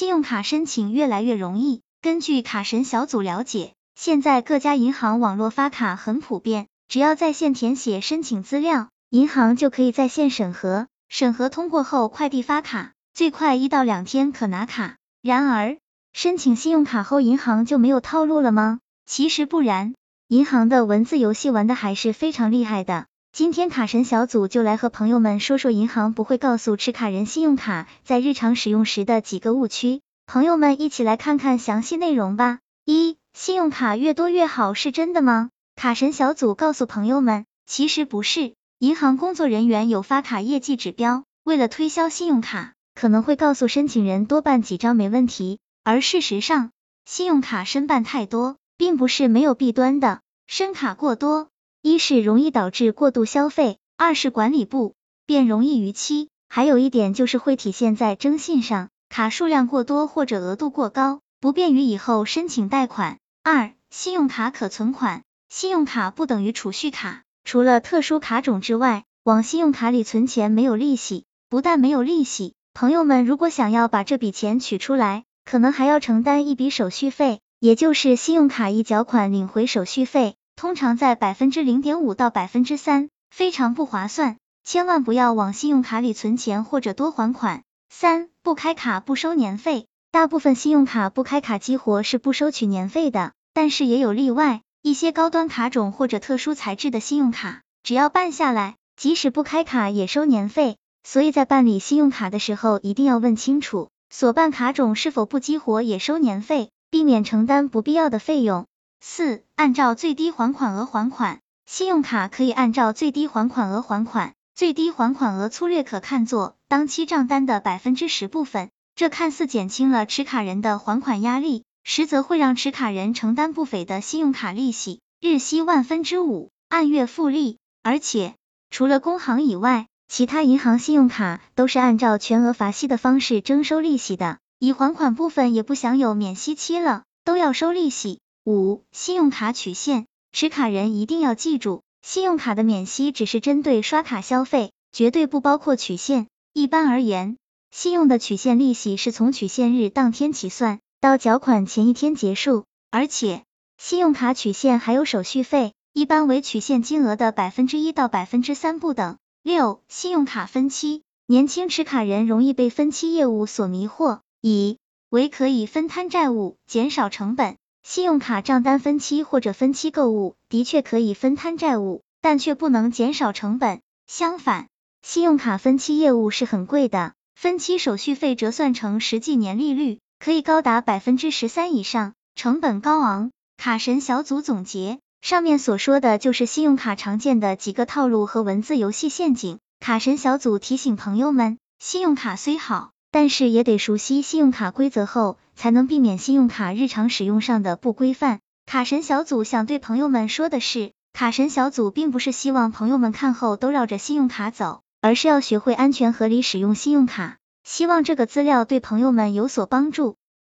信用卡申请越来越容易。根据卡神小组了解，现在各家银行网络发卡很普遍，只要在线填写申请资料，银行就可以在线审核，审核通过后快递发卡，最快一到两天可拿卡。然而，申请信用卡后，银行就没有套路了吗？其实不然，银行的文字游戏玩的还是非常厉害的。今天卡神小组就来和朋友们说说银行不会告诉持卡人信用卡在日常使用时的几个误区，朋友们一起来看看详细内容吧。一、信用卡越多越好是真的吗？卡神小组告诉朋友们，其实不是，银行工作人员有发卡业绩指标，为了推销信用卡，可能会告诉申请人多办几张没问题，而事实上，信用卡申办太多，并不是没有弊端的，申卡过多。一是容易导致过度消费，二是管理不便容易逾期，还有一点就是会体现在征信上，卡数量过多或者额度过高，不便于以后申请贷款。二、信用卡可存款，信用卡不等于储蓄卡，除了特殊卡种之外，往信用卡里存钱没有利息，不但没有利息，朋友们如果想要把这笔钱取出来，可能还要承担一笔手续费，也就是信用卡一缴款领回手续费。通常在百分之零点五到百分之三，非常不划算，千万不要往信用卡里存钱或者多还款。三不开卡不收年费，大部分信用卡不开卡激活是不收取年费的，但是也有例外，一些高端卡种或者特殊材质的信用卡，只要办下来，即使不开卡也收年费，所以在办理信用卡的时候一定要问清楚，所办卡种是否不激活也收年费，避免承担不必要的费用。四、按照最低还款额还款，信用卡可以按照最低还款额还款，最低还款额粗略可看作当期账单的百分之十部分，这看似减轻了持卡人的还款压力，实则会让持卡人承担不菲的信用卡利息，日息万分之五，按月复利。而且，除了工行以外，其他银行信用卡都是按照全额罚息的方式征收利息的，已还款部分也不享有免息期了，都要收利息。五、信用卡取现，持卡人一定要记住，信用卡的免息只是针对刷卡消费，绝对不包括取现。一般而言，信用的取现利息是从取现日当天起算，到缴款前一天结束。而且，信用卡取现还有手续费，一般为取现金额的百分之一到百分之三不等。六、信用卡分期，年轻持卡人容易被分期业务所迷惑，以为可以分摊债务，减少成本。信用卡账单分期或者分期购物的确可以分摊债务，但却不能减少成本。相反，信用卡分期业务是很贵的，分期手续费折算成实际年利率可以高达百分之十三以上，成本高昂。卡神小组总结，上面所说的就是信用卡常见的几个套路和文字游戏陷阱。卡神小组提醒朋友们，信用卡虽好。但是也得熟悉信用卡规则后，才能避免信用卡日常使用上的不规范。卡神小组想对朋友们说的是，卡神小组并不是希望朋友们看后都绕着信用卡走，而是要学会安全合理使用信用卡。希望这个资料对朋友们有所帮助。